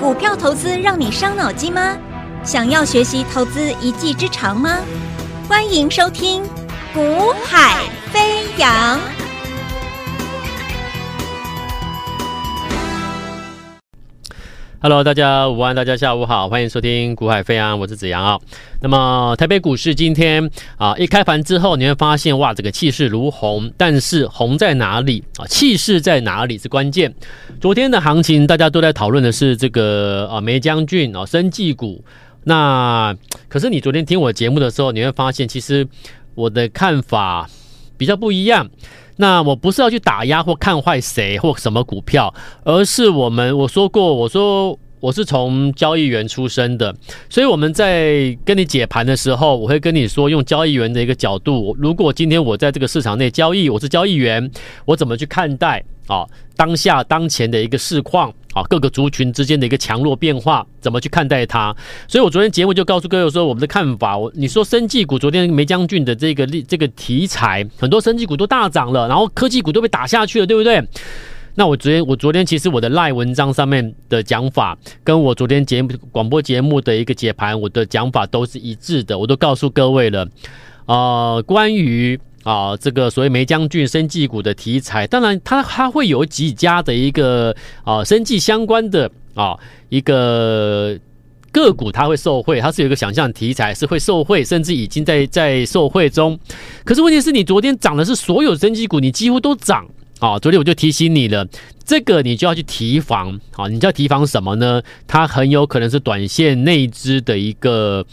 股票投资让你伤脑筋吗？想要学习投资一技之长吗？欢迎收听《股海飞扬》。Hello，大家午安，大家下午好，欢迎收听《股海飞扬》，我是子阳啊。那么台北股市今天啊一开盘之后，你会发现哇，这个气势如虹，但是红在哪里啊？气势在哪里是关键。昨天的行情大家都在讨论的是这个啊梅将军啊生技股。那可是你昨天听我节目的时候，你会发现其实我的看法比较不一样。那我不是要去打压或看坏谁或什么股票，而是我们我说过，我说我是从交易员出身的，所以我们在跟你解盘的时候，我会跟你说，用交易员的一个角度，如果今天我在这个市场内交易，我是交易员，我怎么去看待？啊，当下当前的一个市况啊，各个族群之间的一个强弱变化，怎么去看待它？所以我昨天节目就告诉各位说，我们的看法。我你说生技股昨天梅将军的这个这个题材，很多生技股都大涨了，然后科技股都被打下去了，对不对？那我昨天我昨天其实我的赖文章上面的讲法，跟我昨天节目广播节目的一个解盘，我的讲法都是一致的，我都告诉各位了。呃，关于。啊，这个所谓梅将军生技股的题材，当然它它会有几家的一个啊生技相关的啊一个个股，它会受惠，它是有一个想象题材是会受惠，甚至已经在在受惠中。可是问题是你昨天涨的是所有生技股，你几乎都涨啊。昨天我就提醒你了，这个你就要去提防啊，你就要提防什么呢？它很有可能是短线内资的一个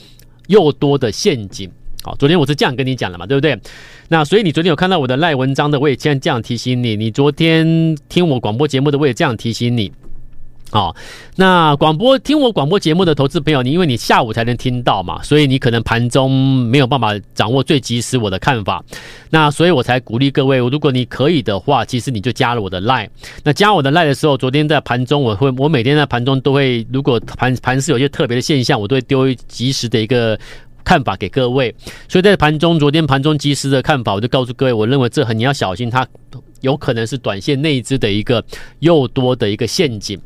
又多的陷阱。好，昨天我是这样跟你讲的嘛，对不对？那所以你昨天有看到我的赖文章的，我也这样这样提醒你。你昨天听我广播节目的，我也这样提醒你。好，那广播听我广播节目的投资朋友，你因为你下午才能听到嘛，所以你可能盘中没有办法掌握最及时我的看法。那所以我才鼓励各位，如果你可以的话，其实你就加了我的赖。那加我的赖的时候，昨天在盘中我会，我每天在盘中都会，如果盘盘是有些特别的现象，我都会丢及时的一个。看法给各位，所以在盘中，昨天盘中及时的看法，我就告诉各位，我认为这很你要小心，它有可能是短线内资的一个又多的一个陷阱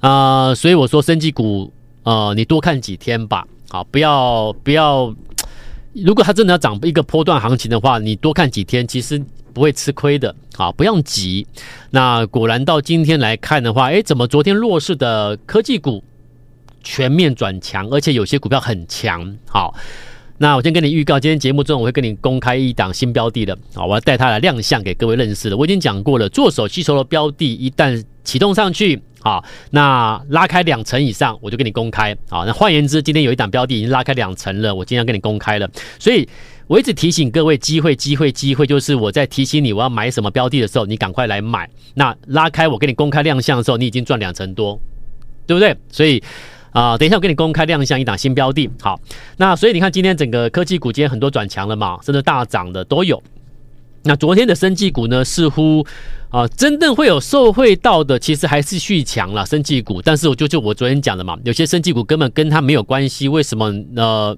啊、所以我说，生技股呃，你多看几天吧，好，不要不要，如果它真的要涨一个波段行情的话，你多看几天，其实不会吃亏的，好，不用急。那果然到今天来看的话，诶，怎么昨天弱势的科技股？全面转强，而且有些股票很强。好，那我先跟你预告，今天节目中我会跟你公开一档新标的的。好，我要带它来亮相给各位认识的。我已经讲过了，做手吸筹的标的，一旦启动上去，好，那拉开两成以上，我就跟你公开。啊，那换言之，今天有一档标的已经拉开两成了，我今天要跟你公开了。所以我一直提醒各位，机会，机会，机会，就是我在提醒你我要买什么标的的时候，你赶快来买。那拉开我给你公开亮相的时候，你已经赚两成多，对不对？所以。啊、等一下我给你公开亮相一档新标的。好，那所以你看今天整个科技股今天很多转强了嘛，甚至大涨的都有。那昨天的生技股呢，似乎啊、真正会有受惠到的，其实还是续强了生技股。但是我就就我昨天讲的嘛，有些生技股根本跟它没有关系，为什么呢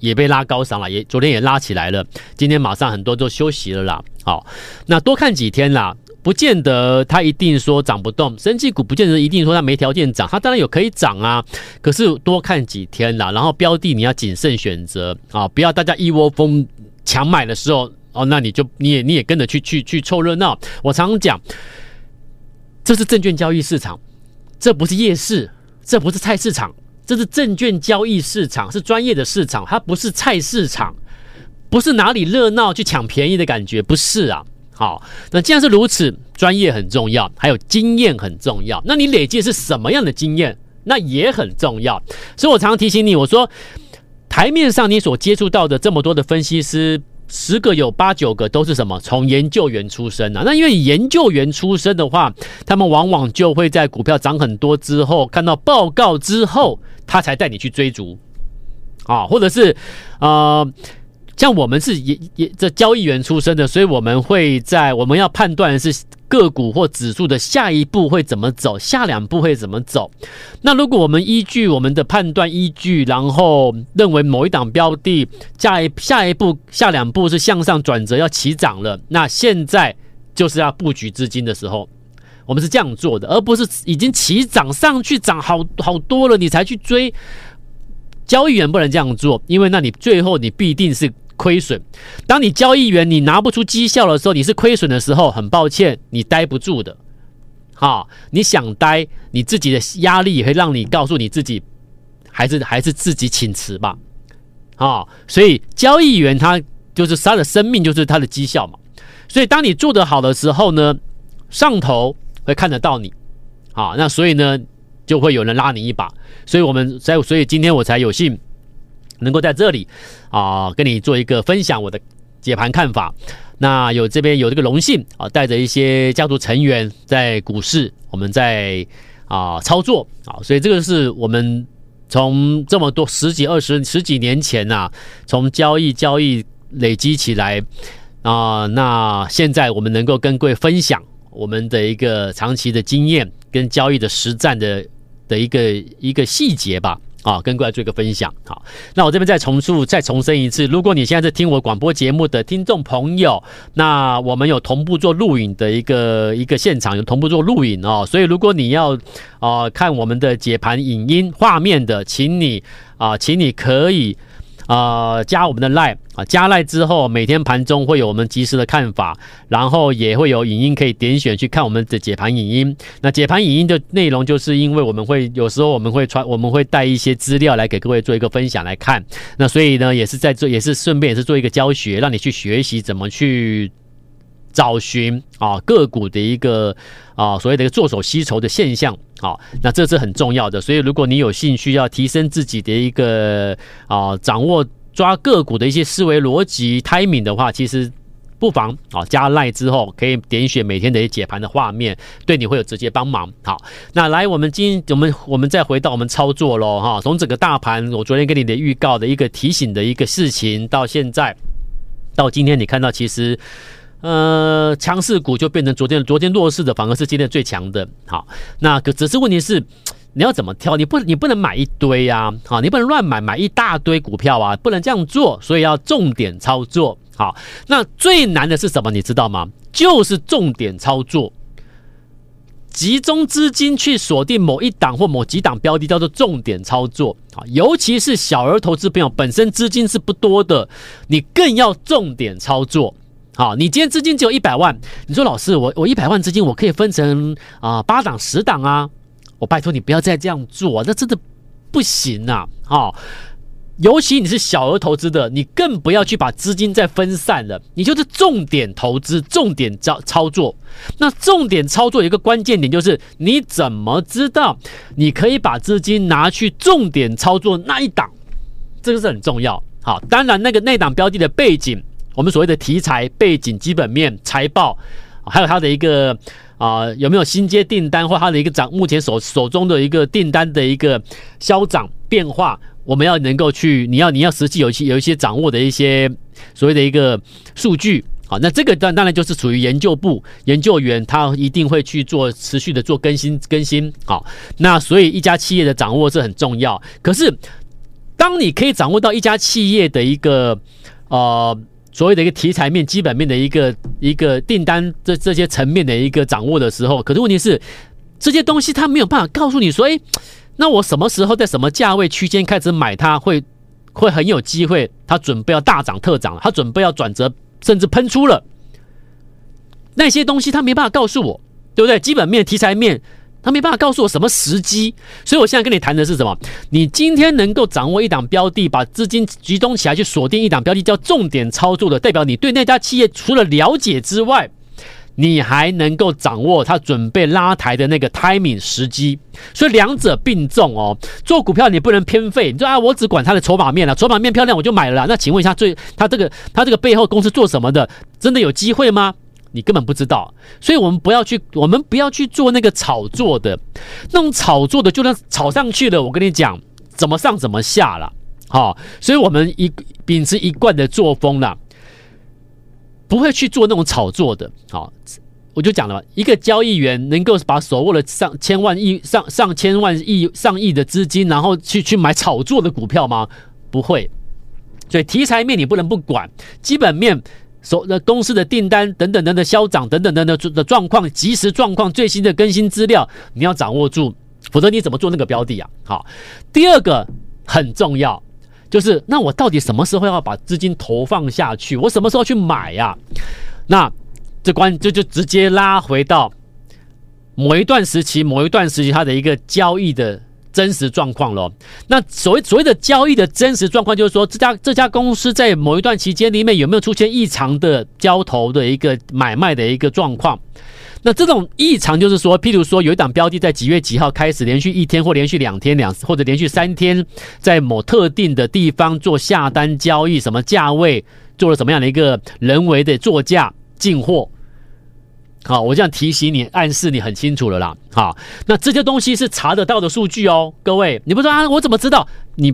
也被拉高上了，也昨天也拉起来了，今天马上很多都休息了啦。好，那多看几天啦。不见得它一定说涨不动，生技股不见得一定说它没条件涨，它当然有可以涨啊。可是多看几天啦，然后标的你要谨慎选择啊，不要大家一窝蜂抢买的时候哦，那你就你也你也跟着去去去凑热闹。我常常讲，这是证券交易市场，这不是夜市，这不是菜市场，这是证券交易市场，是专业的市场，它不是菜市场，不是哪里热闹去抢便宜的感觉，不是啊。好，那既然是如此，专业很重要，还有经验很重要。那你累积是什么样的经验？那也很重要。所以我常常提醒你，我说台面上你所接触到的这么多的分析师，十个有八九个都是什么？从研究员出身啊。那因为研究员出身的话，他们往往就会在股票涨很多之后，看到报告之后，他才带你去追逐啊，或者是呃。像我们是也也这交易员出身的，所以我们会在我们要判断是个股或指数的下一步会怎么走，下两步会怎么走。那如果我们依据我们的判断依据，然后认为某一档标的下一下一步下两步是向上转折要起涨了，那现在就是要布局资金的时候。我们是这样做的，而不是已经起涨上去涨好好多了，你才去追。交易员不能这样做，因为那你最后你必定是亏损。当你交易员你拿不出绩效的时候，你是亏损的时候，很抱歉，你待不住的。好，你想待，你自己的压力也会让你告诉你自己，还是还是自己请辞吧。啊，所以交易员他就是他的生命，就是他的绩效嘛。所以当你做得好的时候呢，上头会看得到你。好，那所以呢，就会有人拉你一把。所以我们在，所以今天我才有幸能够在这里啊，跟你做一个分享我的解盘看法。那有这边有这个荣幸啊，带着一些家族成员在股市，我们在啊操作啊，所以这个是我们从这么多十几二十十几年前呐，从交易交易累积起来啊，那现在我们能够跟各位分享我们的一个长期的经验跟交易的实战的的一个一个细节吧。啊，跟过来做一个分享。好，那我这边再重述、再重申一次，如果你现在在听我广播节目的听众朋友，那我们有同步做录影的一个一个现场，有同步做录影哦。所以如果你要啊、看我们的解盘影音画面的，请你啊、请你可以。啊、呃，加我们的 Line 啊，加 Line 之后，每天盘中会有我们及时的看法，然后也会有影音可以点选去看我们的解盘影音。那解盘影音的内容，就是因为我们会有时候我们会传，我们会带一些资料来给各位做一个分享来看。那所以呢，也是在做，也是顺便也是做一个教学，让你去学习怎么去找寻啊个股的一个啊所谓的一个做手吸筹的现象。好，那这是很重要的，所以如果你有兴趣要提升自己的一个啊掌握抓个股的一些思维逻辑 timing 的话，其实不妨啊加 Line 之后可以点选每天的一解盘的画面，对你会有直接帮忙。好，那来我们今我们我们再回到我们操作喽哈，从整个大盘我昨天给你的预告的一个提醒的一个事情，到现在到今天你看到其实。呃，强势股就变成昨天昨天弱势的，反而是今天最强的。好，那可只是问题是，你要怎么挑？你不你不能买一堆呀，好，你不能乱买买一大堆股票啊，不能这样做。所以要重点操作。好，那最难的是什么？你知道吗？就是重点操作，集中资金去锁定某一档或某几档标的，叫做重点操作。好，尤其是小额投资朋友本身资金是不多的，你更要重点操作。好，你今天资金只有一百万，你说老师，我我一百万资金，我可以分成啊八档十档啊，我拜托你不要再这样做，那真的不行啊！好，尤其你是小额投资的，你更不要去把资金再分散了，你就是重点投资，重点操操作。那重点操作有一个关键点，就是你怎么知道你可以把资金拿去重点操作那一档，这个是很重要。好，当然那个那档标的的背景。我们所谓的题材背景、基本面、财报，还有它的一个啊、有没有新接订单，或它的一个涨目前手手中的一个订单的一个消涨变化，我们要能够去，你要你要实际有一些有一些掌握的一些所谓的一个数据，好，那这个当当然就是属于研究部研究员，他一定会去做持续的做更新更新，好，那所以一家企业的掌握是很重要。可是，当你可以掌握到一家企业的一个呃。所谓的一个题材面、基本面的一个一个订单这这些层面的一个掌握的时候，可是问题是这些东西他没有办法告诉你说，哎，那我什么时候在什么价位区间开始买它会会很有机会，它准备要大涨特涨，它准备要转折，甚至喷出了那些东西，他没办法告诉我，对不对？基本面、题材面。他没办法告诉我什么时机，所以我现在跟你谈的是什么？你今天能够掌握一档标的，把资金集中起来去锁定一档标的，叫重点操作的，代表你对那家企业除了了解之外，你还能够掌握它准备拉抬的那个 timing 时机。所以两者并重哦。做股票你不能偏废，你说啊，我只管它的筹码面了，筹码面漂亮我就买了。那请问一下，最他这个他这个背后公司做什么的，真的有机会吗？你根本不知道，所以我们不要去，我们不要去做那个炒作的，那种炒作的，就算炒上去了，我跟你讲，怎么上怎么下了，好，所以我们一秉持一贯的作风了，不会去做那种炒作的，好，我就讲了，一个交易员能够把手握了上千万亿、上上千万亿、上亿的资金，然后去去买炒作的股票吗？不会，所以题材面你不能不管，基本面。所的公司的订单等等等等销涨等等等等的状况，即时状况最新的更新资料，你要掌握住，否则你怎么做那个标的啊？好，第二个很重要，就是那我到底什么时候要把资金投放下去？我什么时候去买呀？那这关就就直接拉回到某一段时期，某一段时期它的一个交易的。真实状况咯，那所谓所谓的交易的真实状况，就是说这家这家公司在某一段期间里面有没有出现异常的交投的一个买卖的一个状况？那这种异常就是说，譬如说有一档标的在几月几号开始连续一天或连续两天两或者连续三天在某特定的地方做下单交易，什么价位做了什么样的一个人为的作价进货。好，我这样提醒你，暗示你很清楚了啦。好，那这些东西是查得到的数据哦，各位，你不说啊，我怎么知道？你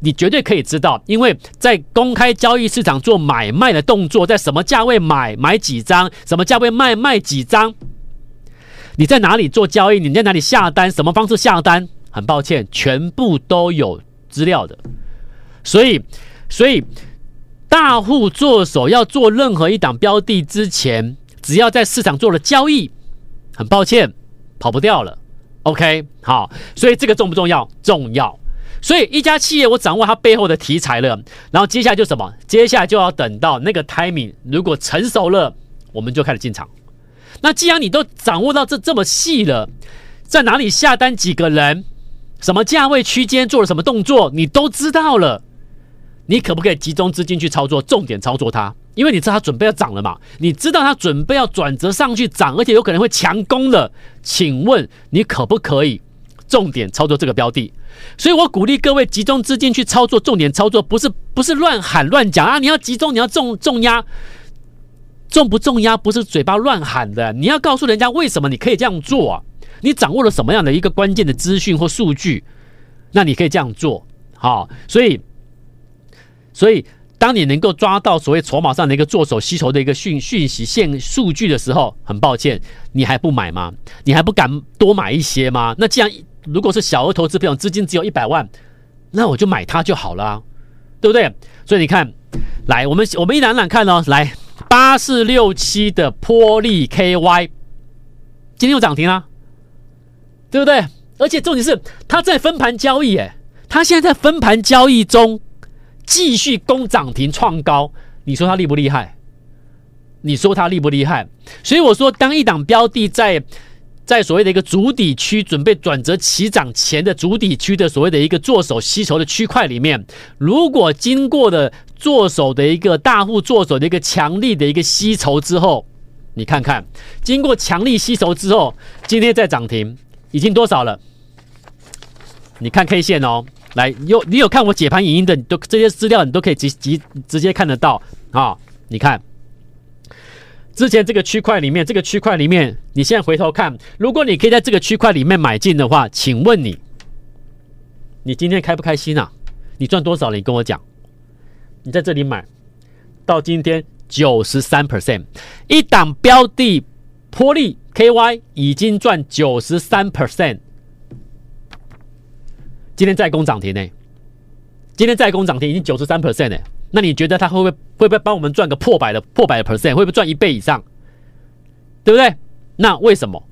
你绝对可以知道，因为在公开交易市场做买卖的动作，在什么价位买买几张，什么价位卖卖几张，你在哪里做交易，你在哪里下单，什么方式下单，很抱歉，全部都有资料的。所以，所以大户做手要做任何一档标的之前。只要在市场做了交易，很抱歉，跑不掉了。OK，好，所以这个重不重要？重要。所以一家企业，我掌握它背后的题材了，然后接下来就什么？接下来就要等到那个 timing 如果成熟了，我们就开始进场。那既然你都掌握到这这么细了，在哪里下单，几个人，什么价位区间做了什么动作，你都知道了，你可不可以集中资金去操作，重点操作它？因为你知道它准备要涨了嘛，你知道它准备要转折上去涨，而且有可能会强攻了。请问你可不可以重点操作这个标的？所以我鼓励各位集中资金去操作，重点操作，不是不是乱喊乱讲啊！你要集中，你要重重压，重不重压不是嘴巴乱喊的，你要告诉人家为什么你可以这样做啊？你掌握了什么样的一个关键的资讯或数据，那你可以这样做。好，所以，所以。当你能够抓到所谓筹码上的一个做手吸筹的一个讯讯息线数据的时候，很抱歉，你还不买吗？你还不敢多买一些吗？那既然如果是小额投资朋友资金只有一百万，那我就买它就好了，对不对？所以你看，来，我们我们一览览看哦，来八四六七的波力 KY，今天又涨停了，对不对？而且重点是它在分盘交易，哎，它现在在分盘交易中。继续攻涨停创高，你说它厉不厉害？你说它厉不厉害？所以我说，当一档标的在在所谓的一个主底区准备转折起涨前的主底区的所谓的一个做手吸筹的区块里面，如果经过的做手的一个大户做手的一个强力的一个吸筹之后，你看看，经过强力吸筹之后，今天在涨停已经多少了？你看 K 线哦。来，有你有看我解盘影音的，你都这些资料你都可以直直直接看得到啊、你看，之前这个区块里面，这个区块里面，你现在回头看，如果你可以在这个区块里面买进的话，请问你，你今天开不开心啊？你赚多少了？你跟我讲。你在这里买，到今天九十三 percent，一档标的波利 KY 已经赚九十三 percent。今天再攻涨停呢？今天再攻涨停已经九十三 percent 呢。那你觉得他会不会会不会帮我们赚个破百的破百的 percent？会不会赚一倍以上？对不对？那为什么？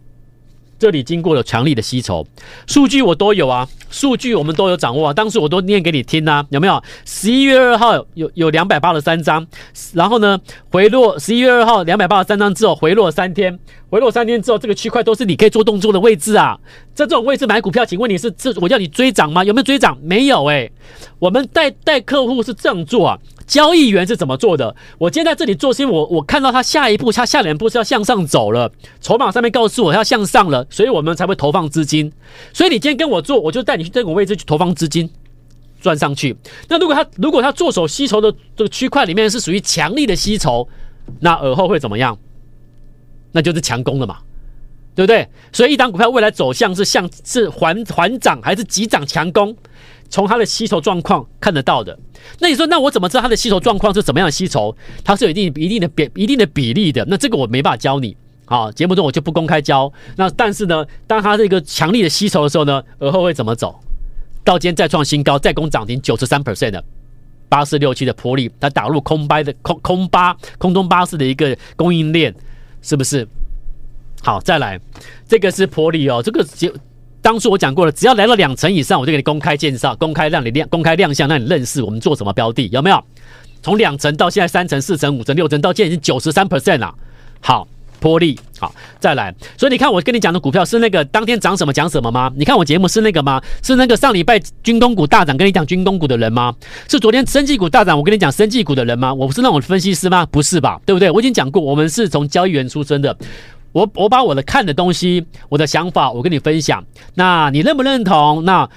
这里经过了强力的吸筹，数据我都有啊，数据我们都有掌握啊，当时我都念给你听啊，有没有？十一月二号有有两百八十三张，然后呢回落，十一月二号两百八十三张之后回落三天，回落三天之后这个区块都是你可以做动作的位置啊，在这种位置买股票，请问你是这我叫你追涨吗？有没有追涨？没有哎、欸，我们带带客户是这样做啊。交易员是怎么做的？我今天在这里做，是因为我我看到他下一步，他下两步是要向上走了，筹码上面告诉我要向上了，所以我们才会投放资金。所以你今天跟我做，我就带你去这个位置去投放资金，赚上去。那如果他如果他做手吸筹的这个区块里面是属于强力的吸筹，那而后会怎么样？那就是强攻了嘛，对不对？所以一档股票未来走向是向是缓缓涨还是急涨强攻？从它的吸筹状况看得到的，那你说，那我怎么知道它的吸筹状况是怎么样吸筹？它是有一定一定的比一定的比例的。那这个我没办法教你，好，节目中我就不公开教。那但是呢，当它这个强力的吸筹的时候呢，而后会怎么走？到今天再创新高，再攻涨停九十三 percent 的，八四六七的波力，它打入空巴的空空巴空中巴士的一个供应链，是不是？好，再来，这个是波力哦，这个就当初我讲过了，只要来到两成以上，我就给你公开介绍，公开让你亮，公开亮相，让你认识我们做什么标的，有没有？从两成到现在三成、四成、五成、六成，到现在已经九十三 percent 了。好，波力，好，再来。所以你看，我跟你讲的股票是那个当天涨什么讲什么吗？你看我节目是那个吗？是那个上礼拜军工股大涨跟你讲军工股的人吗？是昨天生技股大涨我跟你讲生技股的人吗？我不是那种分析师吗？不是吧？对不对？我已经讲过，我们是从交易员出身的。我我把我的看的东西，我的想法，我跟你分享。那你认不认同？那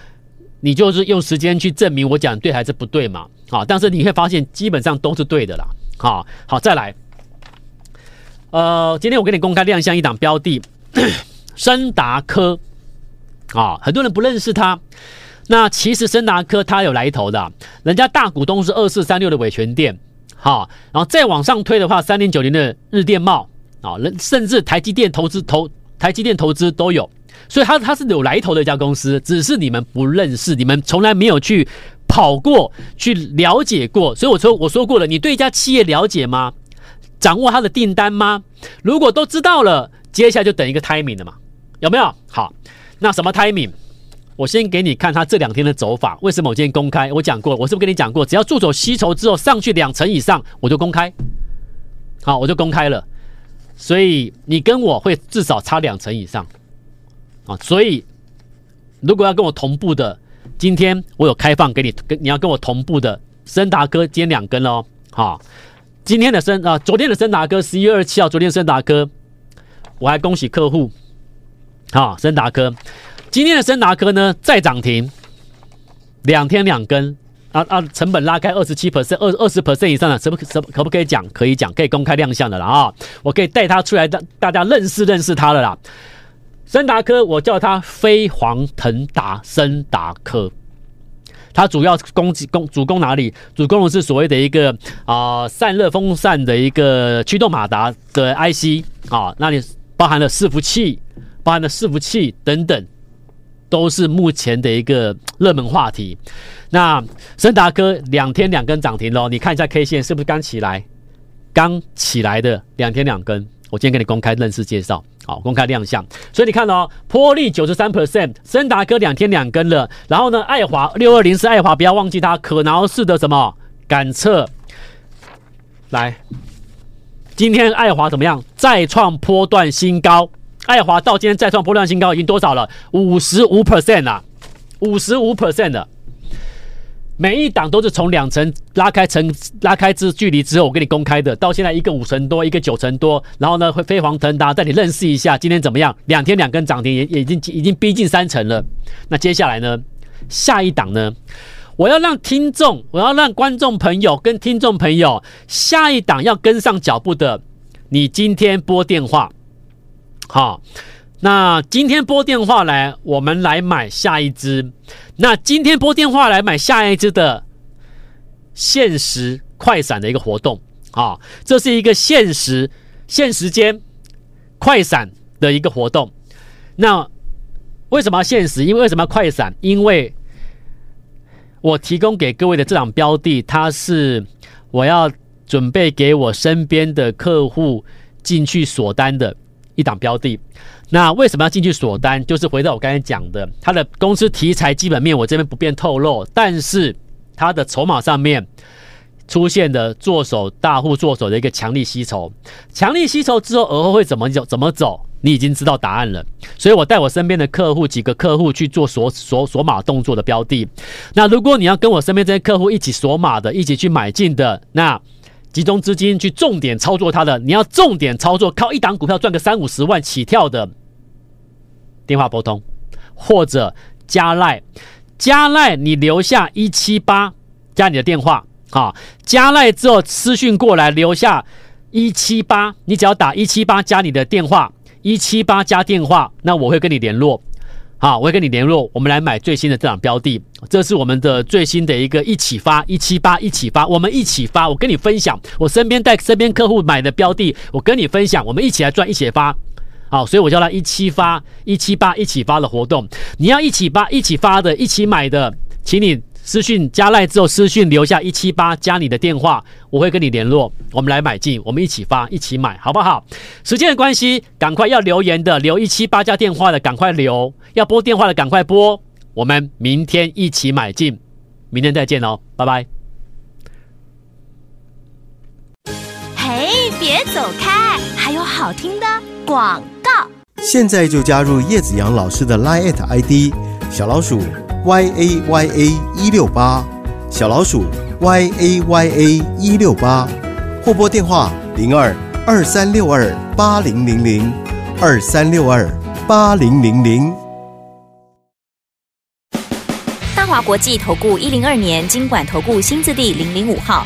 你就是用时间去证明我讲对还是不对嘛？好，但是你会发现基本上都是对的啦。好，好，再来。呃，今天我给你公开亮相一档标的，森达科。啊，很多人不认识它。那其实森达科它有来头的，人家大股东是二四三六的伟诠电。好，然后再往上推的话，三零九零的日电贸。啊，人甚至台积电投资投台积电投资都有，所以它它是有来头的一家公司，只是你们不认识，你们从来没有去。跑过去了解过，所以我说我说过了，你对一家企业了解吗？掌握他的订单吗？如果都知道了，接下来就等一个 timing 了嘛，有没有？好，那什么 timing？我先给你看他这两天的走法。为什么我今天公开？我讲过，我是不是跟你讲过？只要助手吸筹之后上去两成以上，我就公开。好，我就公开了。所以你跟我会至少差两成以上啊。所以如果要跟我同步的。今天我有开放给你，跟你要跟我同步的升达科，今天两根喽。好，今天的升啊，昨天的升达科，十一月二十七号，昨天升达科，我还恭喜客户。好，升达科，今天的升达科呢再涨停，两天两根啊啊，成本拉开二十七 percent，二二十 percent 以上的，什么什么可不可以讲？可以讲，可以公开亮相的了啊！我可以带他出来，让大家认识认识他了啦。森达科，我叫他飞黄腾达。森达科，它主要攻击攻主攻哪里？主攻的是所谓的一个啊、散热风扇的一个驱动马达的 IC 啊，那里包含了伺服器，包含了伺服器等等，都是目前的一个热门话题。那森达科两天两根涨停喽，你看一下 K 线是不是刚起来？刚起来的两天两根，我今天给你公开认识介绍。好，公开亮相，所以你看哦，波利九十三 percent，升达科两天两根了，然后呢，爱华六二零是爱华，不要忘记它可挠式的什么感测，来，今天爱华怎么样？再创波段新高，爱华到今天再创波段新高已经多少了？五十五 percent 了，五十五 percent 的。每一档都是从两层拉开成拉开之距离之后，我给你公开的，到现在一个五成多，一个九成多，然后呢会飞黄腾达，带你认识一下今天怎么样？两天两根涨停，也也已经已经逼近三成了。那接下来呢？下一档呢？我要让听众，我要让观众朋友跟听众朋友，下一档要跟上脚步的，你今天拨电话，好。那今天拨电话来，我们来买下一支。那今天拨电话来买下一支的限时快闪的一个活动啊，这是一个限时限时间快闪的一个活动。那为什么要限时？因为为什么要快闪？因为我提供给各位的这档标的，它是我要准备给我身边的客户进去锁单的一档标的。那为什么要进去锁单？就是回到我刚才讲的，它的公司题材基本面我这边不便透露，但是它的筹码上面出现的做手大户做手的一个强力吸筹，强力吸筹之后而后会怎么走？怎么走？你已经知道答案了。所以我带我身边的客户几个客户去做锁锁锁码动作的标的。那如果你要跟我身边这些客户一起锁码的，一起去买进的，那。集中资金去重点操作它的，你要重点操作，靠一档股票赚个三五十万起跳的，电话拨通或者加赖，加赖你留下一七八加你的电话啊，加赖之后私讯过来留下一七八，你只要打一七八加你的电话，一七八加电话，那我会跟你联络。好，我会跟你联络，我们来买最新的这档标的，这是我们的最新的一个一起发一七八一起发，我们一起发，我跟你分享，我身边带身边客户买的标的，我跟你分享，我们一起来赚，一起发，好，所以我叫它一七发一七八一起发的活动，你要一起发一起发的，一起买的，请你私讯加赖之后，私讯留下一七八加你的电话，我会跟你联络，我们来买进，我们一起发，一起买，好不好？时间的关系，赶快要留言的留一七八加电话的赶快留，要拨电话的赶快拨，我们明天一起买进，明天再见哦，拜拜。嘿，别走开，还有好听的广告。现在就加入叶子阳老师的 Line ID 小老鼠。Y a y a 一六八小老鼠 y a y a 一六八或拨电话零二二三六二八零零零二三六二八零零零。大华国际投顾一零二年经管投顾新字第零零五号。